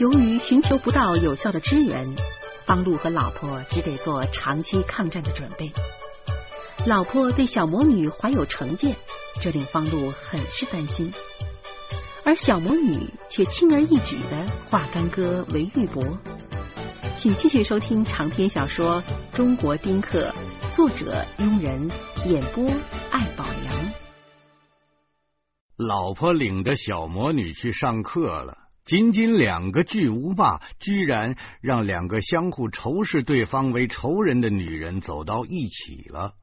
由于寻求不到有效的支援，方路和老婆只得做长期抗战的准备。老婆对小魔女怀有成见，这令方路很是担心。而小魔女却轻而易举的化干戈为玉帛。请继续收听长篇小说《中国丁克》，作者庸人，演播艾宝良。老婆领着小魔女去上课了。仅仅两个巨无霸，居然让两个相互仇视对方为仇人的女人走到一起了。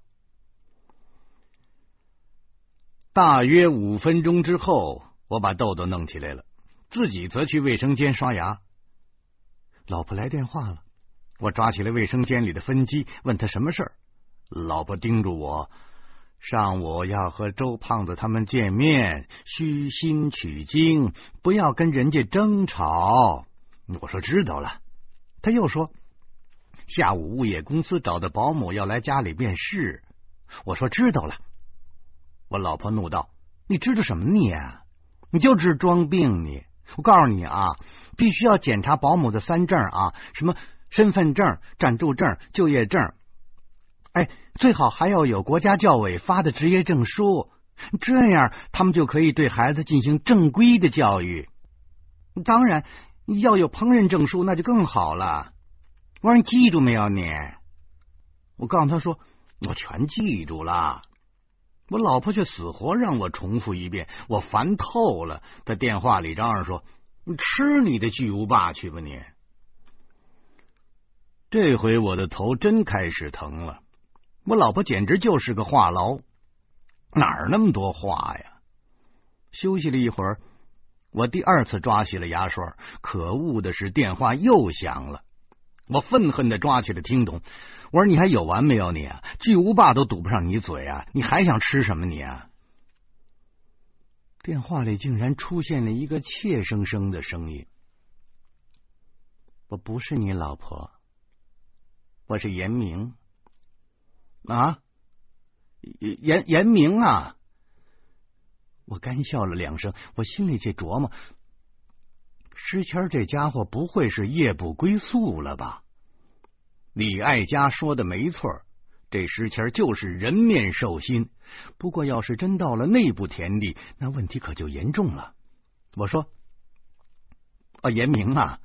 大约五分钟之后，我把豆豆弄起来了，自己则去卫生间刷牙。老婆来电话了，我抓起了卫生间里的分机，问他什么事儿。老婆叮嘱我，上午要和周胖子他们见面，虚心取经，不要跟人家争吵。我说知道了。他又说，下午物业公司找的保姆要来家里面试。我说知道了。我老婆怒道：“你知道什么你？你就知装病你！我告诉你啊，必须要检查保姆的三证啊，什么身份证、暂住证、就业证，哎，最好还要有国家教委发的职业证书，这样他们就可以对孩子进行正规的教育。当然要有烹饪证书，那就更好了。我说你记住没有你？我告诉他说，我全记住了。”我老婆却死活让我重复一遍，我烦透了。在电话里嚷嚷说：“你吃你的巨无霸去吧你！”这回我的头真开始疼了。我老婆简直就是个话痨，哪儿那么多话呀？休息了一会儿，我第二次抓起了牙刷。可恶的是，电话又响了。我愤恨的抓起了听筒。我说你还有完没有？你啊巨无霸都堵不上你嘴啊！你还想吃什么？你啊！电话里竟然出现了一个怯生生的声音：“我不是你老婆，我是严明啊，严严明啊！”我干笑了两声，我心里却琢磨：诗谦这家伙不会是夜不归宿了吧？李爱家说的没错，这石谦就是人面兽心。不过，要是真到了内部田地，那问题可就严重了。我说：“啊，严明啊，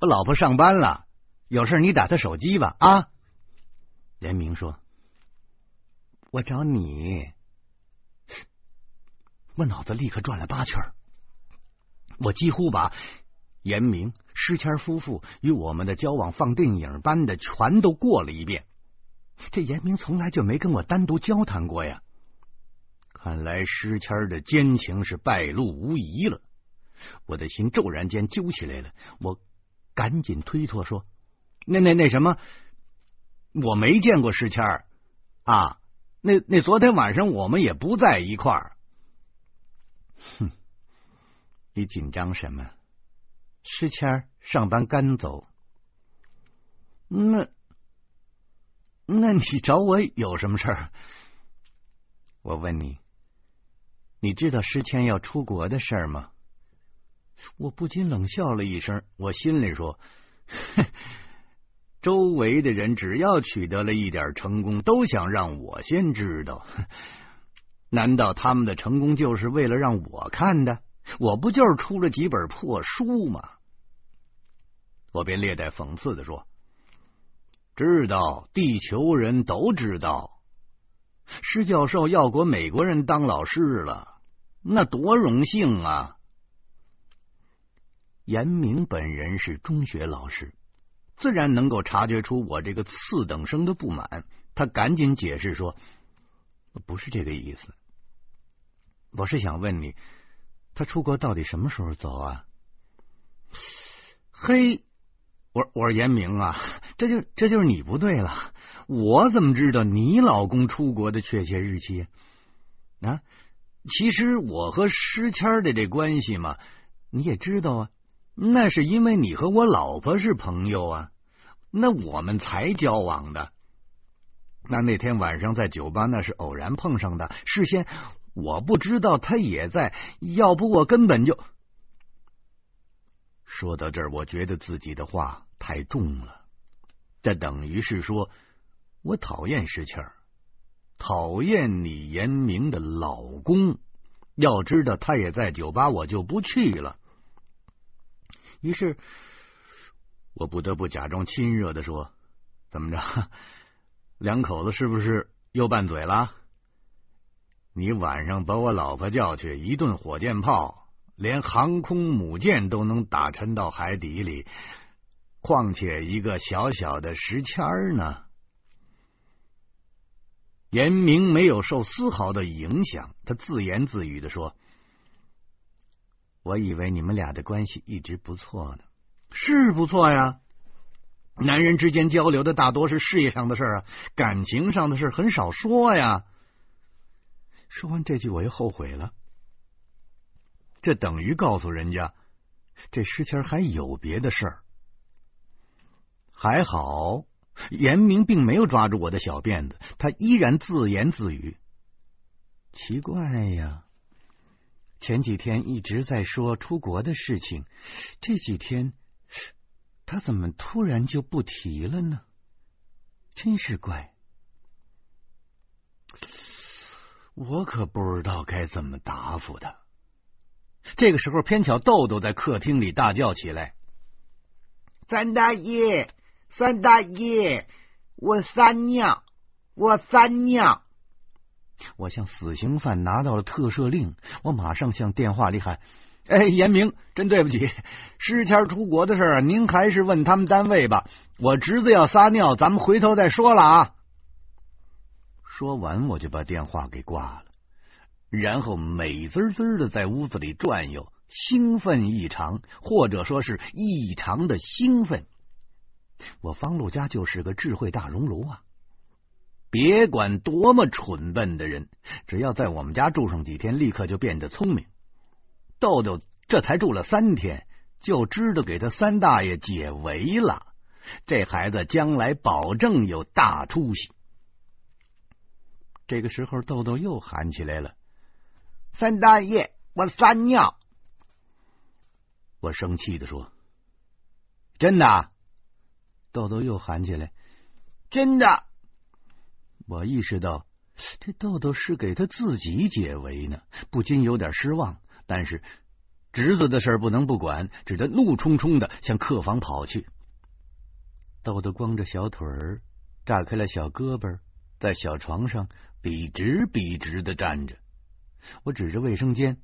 我老婆上班了，有事你打他手机吧。”啊，严明说：“我找你。”我脑子立刻转了八圈，我几乎把。严明、施谦夫妇与我们的交往放电影般的全都过了一遍。这严明从来就没跟我单独交谈过呀。看来施谦的奸情是败露无遗了。我的心骤然间揪起来了，我赶紧推脱说：“那那那什么，我没见过施谦啊。那那昨天晚上我们也不在一块儿。”哼，你紧张什么？诗谦上班赶走，那那你找我有什么事儿？我问你，你知道诗谦要出国的事儿吗？我不禁冷笑了一声，我心里说：哼周围的人只要取得了一点成功，都想让我先知道。难道他们的成功就是为了让我看的？我不就是出了几本破书吗？我便略带讽刺的说：“知道，地球人都知道，施教授要过美国人当老师了，那多荣幸啊！”严明本人是中学老师，自然能够察觉出我这个次等生的不满。他赶紧解释说：“不是这个意思，我是想问你，他出国到底什么时候走啊？”嘿。我我说严明啊，这就这就是你不对了。我怎么知道你老公出国的确切日期啊？其实我和诗谦的这关系嘛，你也知道啊。那是因为你和我老婆是朋友啊，那我们才交往的。那那天晚上在酒吧，那是偶然碰上的。事先我不知道他也在，要不我根本就……说到这儿，我觉得自己的话太重了。这等于是说我讨厌石谦儿，讨厌你严明的老公。要知道他也在酒吧，我就不去了。于是，我不得不假装亲热的说：“怎么着，两口子是不是又拌嘴了？你晚上把我老婆叫去，一顿火箭炮，连航空母舰都能打沉到海底里。”况且一个小小的石签儿呢？严明没有受丝毫的影响，他自言自语的说：“我以为你们俩的关系一直不错呢，是不错呀。男人之间交流的大多是事业上的事啊，感情上的事很少说呀。”说完这句，我又后悔了，这等于告诉人家，这诗谦还有别的事儿。还好，严明并没有抓住我的小辫子，他依然自言自语：“奇怪呀，前几天一直在说出国的事情，这几天他怎么突然就不提了呢？真是怪，我可不知道该怎么答复他。”这个时候，偏巧豆豆在客厅里大叫起来：“三大爷！”三大爷，我撒尿，我撒尿！我像死刑犯拿到了特赦令，我马上向电话里喊：“哎，严明，真对不起，诗谦出国的事儿，您还是问他们单位吧。我侄子要撒尿，咱们回头再说了啊。”说完，我就把电话给挂了，然后美滋滋的在屋子里转悠，兴奋异常，或者说是异常的兴奋。我方路家就是个智慧大熔炉啊！别管多么蠢笨的人，只要在我们家住上几天，立刻就变得聪明。豆豆这才住了三天，就知道给他三大爷解围了。这孩子将来保证有大出息。这个时候，豆豆又喊起来了：“三大爷，我撒尿！”我生气的说：“真的？”豆豆又喊起来：“真的！”我意识到这豆豆是给他自己解围呢，不禁有点失望。但是侄子的事不能不管，只得怒冲冲的向客房跑去。豆豆光着小腿儿，炸开了小胳膊，在小床上笔直笔直的站着。我指着卫生间：“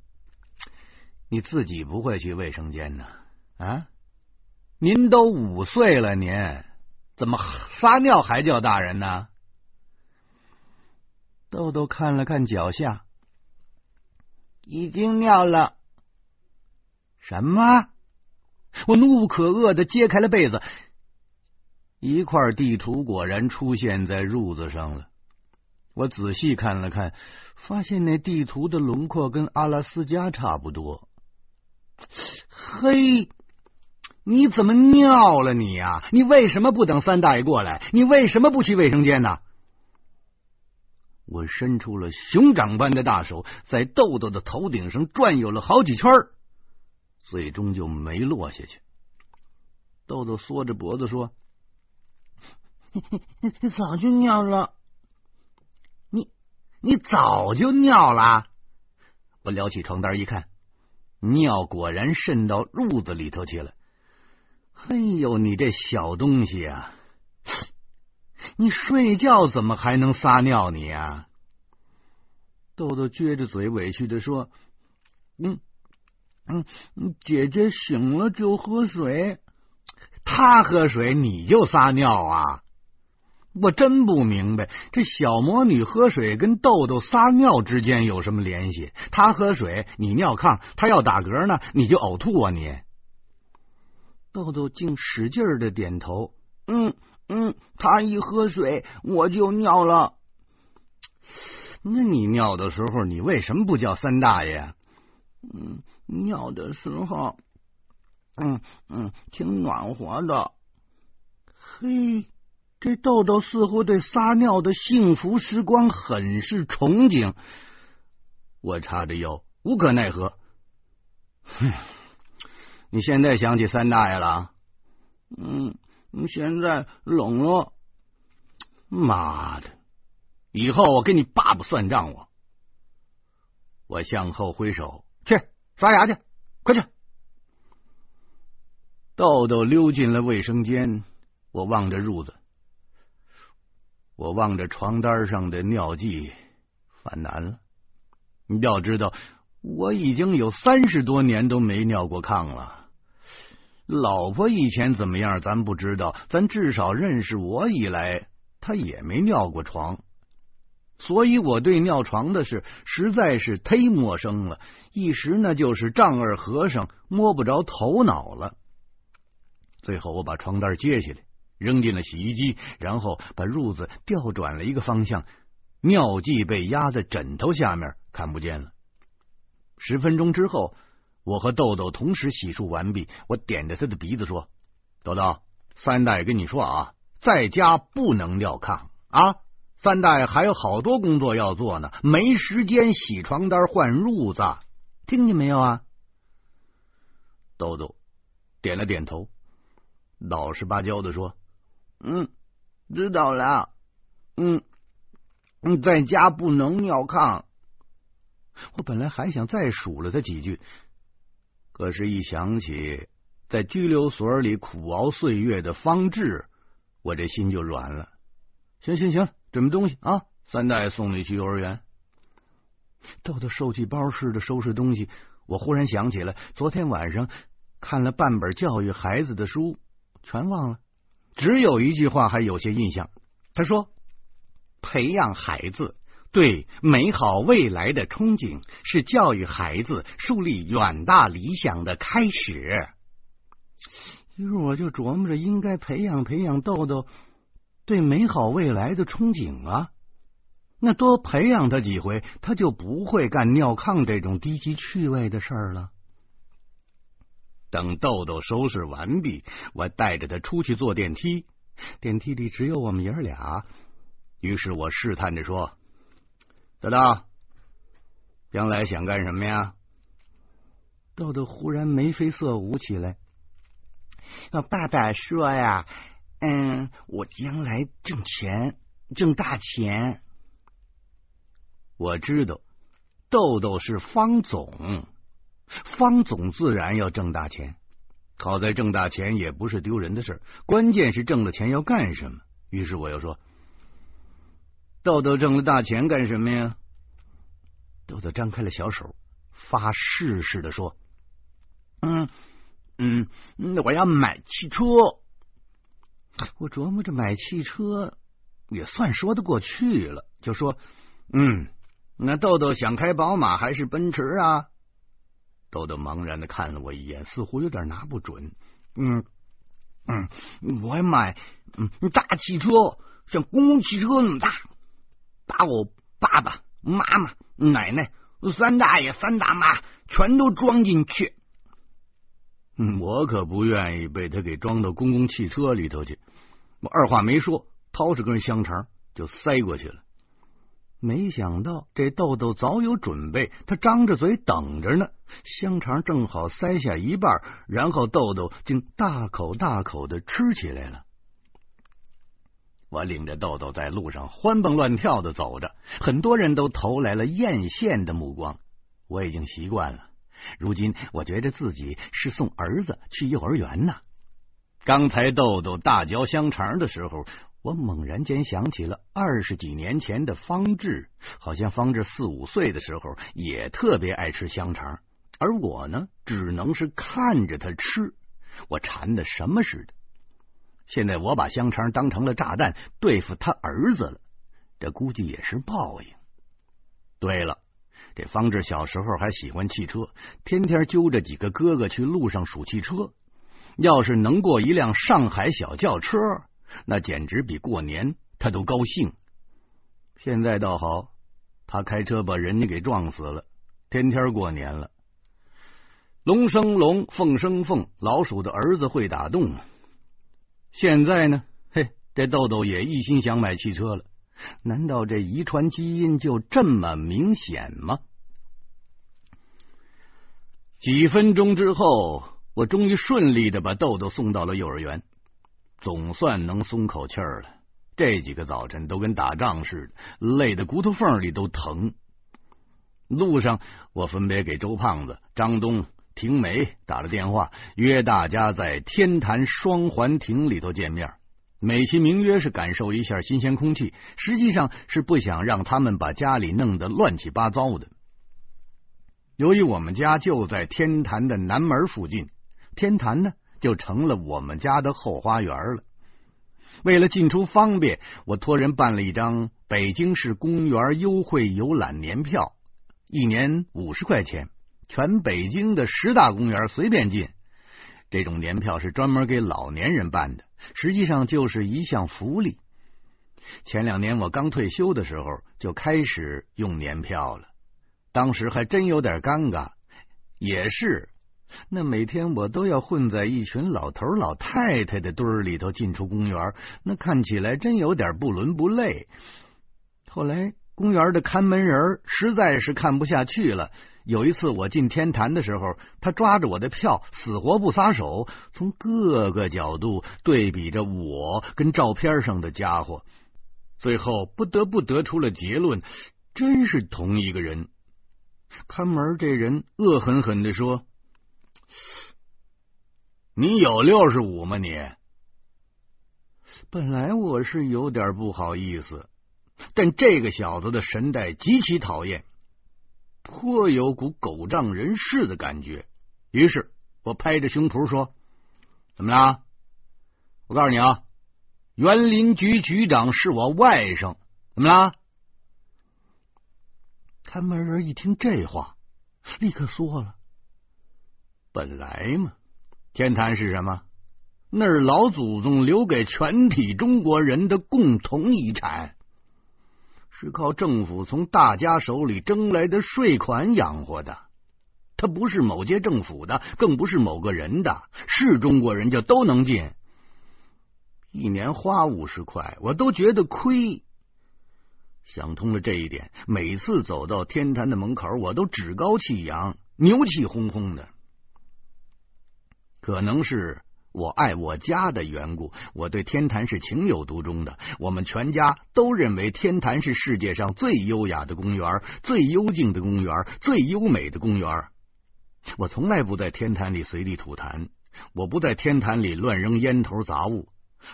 你自己不会去卫生间呢？啊？”您都五岁了，您怎么撒尿还叫大人呢？豆豆看了看脚下，已经尿了。什么？我怒不可遏的揭开了被子，一块地图果然出现在褥子上了。我仔细看了看，发现那地图的轮廓跟阿拉斯加差不多。嘿！你怎么尿了你呀？你为什么不等三大爷过来？你为什么不去卫生间呢？我伸出了熊掌般的大手，在豆豆的头顶上转悠了好几圈，最终就没落下去。豆豆缩着脖子说：“ 早就尿了。”你你早就尿了？我撩起床单一看，尿果然渗到褥子里头去了。哎呦，你这小东西啊！你睡觉怎么还能撒尿你啊？豆豆撅着嘴委屈的说：“嗯嗯，姐姐醒了就喝水，他喝水你就撒尿啊？我真不明白，这小魔女喝水跟豆豆撒尿之间有什么联系？他喝水你尿炕，他要打嗝呢你就呕吐啊你！”豆豆竟使劲的点头，嗯嗯，他一喝水我就尿了。那你尿的时候，你为什么不叫三大爷？嗯，尿的时候，嗯嗯，挺暖和的。嘿，这豆豆似乎对撒尿的幸福时光很是憧憬。我叉着腰，无可奈何。哼。你现在想起三大爷了？嗯，现在冷了。妈的！以后我跟你爸爸算账！我，我向后挥手，去刷牙去，快去！豆豆溜进了卫生间，我望着褥子，我望着床单上的尿迹，犯难了。你要知道，我已经有三十多年都没尿过炕了。老婆以前怎么样，咱不知道，咱至少认识我以来。她也没尿过床，所以我对尿床的事实在是忒陌生了，一时呢就是丈二和尚摸不着头脑了。最后我把床单揭下来，扔进了洗衣机，然后把褥子调转了一个方向，尿迹被压在枕头下面，看不见了。十分钟之后，我和豆豆同时洗漱完毕，我点着他的鼻子说：“豆豆，三大爷跟你说啊。”在家不能尿炕啊！三大爷还有好多工作要做呢，没时间洗床单、换褥子，听见没有啊？豆豆点了点头，老实巴交的说：“嗯，知道了。嗯，嗯，在家不能尿炕。”我本来还想再数了他几句，可是，一想起在拘留所里苦熬岁月的方志。我这心就软了。行行行，准备东西啊！三大爷送你去幼儿园。豆豆受气包似的收拾东西。我忽然想起来，昨天晚上看了半本教育孩子的书，全忘了，只有一句话还有些印象。他说：“培养孩子对美好未来的憧憬，是教育孩子树立远大理想的开始。”于是我就琢磨着，应该培养培养豆豆对美好未来的憧憬啊。那多培养他几回，他就不会干尿炕这种低级趣味的事儿了。等豆豆收拾完毕，我带着他出去坐电梯。电梯里只有我们爷俩。于是我试探着说：“豆豆，将来想干什么呀？”豆豆忽然眉飞色舞起来。那爸爸说呀，嗯，我将来挣钱，挣大钱。我知道，豆豆是方总，方总自然要挣大钱。好在挣大钱也不是丢人的事，关键是挣了钱要干什么。于是我又说：“豆豆挣了大钱干什么呀？”豆豆张开了小手，发誓似的说：“嗯。”嗯，我要买汽车。我琢磨着买汽车也算说得过去了，就说：“嗯，那豆豆想开宝马还是奔驰啊？”豆豆茫然的看了我一眼，似乎有点拿不准。嗯嗯，我要买嗯大汽车，像公共汽车那么大，把我爸爸妈妈、奶奶、三大爷、三大妈全都装进去。我可不愿意被他给装到公共汽车里头去。我二话没说，掏出根香肠就塞过去了。没想到这豆豆早有准备，他张着嘴等着呢。香肠正好塞下一半，然后豆豆竟大口大口的吃起来了。我领着豆豆在路上欢蹦乱跳的走着，很多人都投来了艳羡的目光。我已经习惯了。如今我觉得自己是送儿子去幼儿园呢。刚才豆豆大嚼香肠的时候，我猛然间想起了二十几年前的方志，好像方志四五岁的时候也特别爱吃香肠，而我呢，只能是看着他吃，我馋的什么似的。现在我把香肠当成了炸弹对付他儿子了，这估计也是报应。对了。这方志小时候还喜欢汽车，天天揪着几个哥哥去路上数汽车。要是能过一辆上海小轿车，那简直比过年他都高兴。现在倒好，他开车把人家给撞死了，天天过年了。龙生龙，凤生凤，老鼠的儿子会打洞。现在呢，嘿，这豆豆也一心想买汽车了。难道这遗传基因就这么明显吗？几分钟之后，我终于顺利的把豆豆送到了幼儿园，总算能松口气儿了。这几个早晨都跟打仗似的，累得骨头缝里都疼。路上，我分别给周胖子、张东、婷梅打了电话，约大家在天坛双环亭里头见面。美其名曰是感受一下新鲜空气，实际上是不想让他们把家里弄得乱七八糟的。由于我们家就在天坛的南门附近，天坛呢就成了我们家的后花园了。为了进出方便，我托人办了一张北京市公园优惠游览年票，一年五十块钱，全北京的十大公园随便进。这种年票是专门给老年人办的。实际上就是一项福利。前两年我刚退休的时候就开始用年票了，当时还真有点尴尬。也是，那每天我都要混在一群老头老太太的堆儿里头进出公园，那看起来真有点不伦不类。后来公园的看门人实在是看不下去了。有一次我进天坛的时候，他抓着我的票，死活不撒手，从各个角度对比着我跟照片上的家伙，最后不得不得出了结论：真是同一个人。看门这人恶狠狠的说：“你有六十五吗？你？”本来我是有点不好意思，但这个小子的神态极其讨厌。颇有股狗仗人势的感觉，于是我拍着胸脯说：“怎么了？我告诉你啊，园林局局长是我外甥。怎么了？”看门人一听这话，立刻缩了。本来嘛，天坛是什么？那是老祖宗留给全体中国人的共同遗产。是靠政府从大家手里征来的税款养活的，它不是某届政府的，更不是某个人的，是中国人就都能进。一年花五十块，我都觉得亏。想通了这一点，每次走到天坛的门口，我都趾高气扬、牛气哄哄的。可能是。我爱我家的缘故，我对天坛是情有独钟的。我们全家都认为天坛是世界上最优雅的公园、最幽静的公园、最优美的公园。我从来不在天坛里随地吐痰，我不在天坛里乱扔烟头杂物。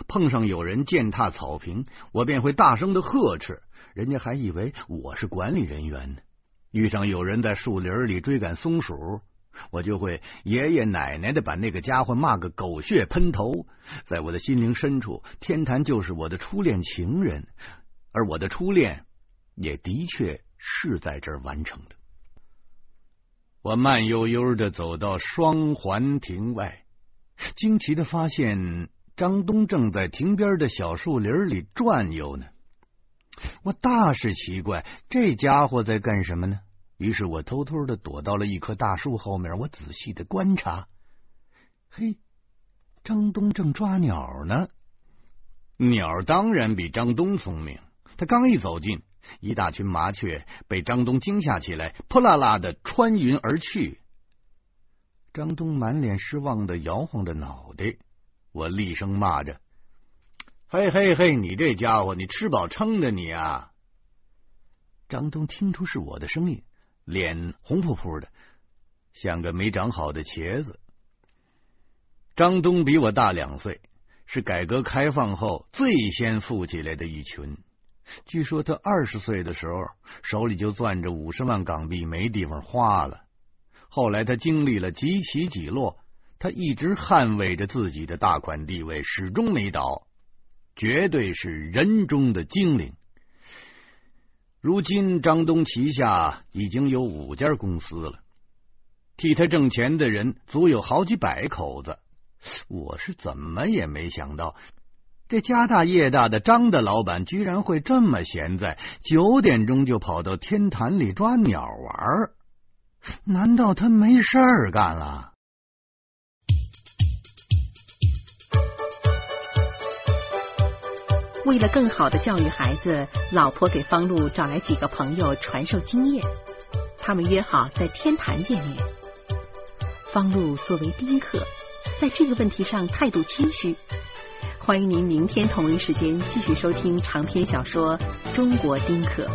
碰上有人践踏草坪，我便会大声的呵斥，人家还以为我是管理人员呢。遇上有人在树林里追赶松鼠。我就会爷爷奶奶的把那个家伙骂个狗血喷头，在我的心灵深处，天坛就是我的初恋情人，而我的初恋也的确是在这儿完成的。我慢悠悠的走到双环亭外，惊奇的发现张东正在亭边的小树林里转悠呢。我大是奇怪，这家伙在干什么呢？于是我偷偷的躲到了一棵大树后面，我仔细的观察。嘿，张东正抓鸟呢。鸟当然比张东聪明。他刚一走近，一大群麻雀被张东惊吓起来，扑啦啦的穿云而去。张东满脸失望的摇晃着脑袋。我厉声骂着：“嘿嘿嘿，你这家伙，你吃饱撑的你啊！”张东听出是我的声音。脸红扑扑的，像个没长好的茄子。张东比我大两岁，是改革开放后最先富起来的一群。据说他二十岁的时候手里就攥着五十万港币，没地方花了。后来他经历了几起几落，他一直捍卫着自己的大款地位，始终没倒，绝对是人中的精灵。如今，张东旗下已经有五家公司了，替他挣钱的人足有好几百口子。我是怎么也没想到，这家大业大的张大老板居然会这么闲在，九点钟就跑到天坛里抓鸟玩。难道他没事儿干了？为了更好的教育孩子，老婆给方路找来几个朋友传授经验。他们约好在天坛见面。方露作为丁克，在这个问题上态度谦虚。欢迎您明天同一时间继续收听长篇小说《中国丁克》。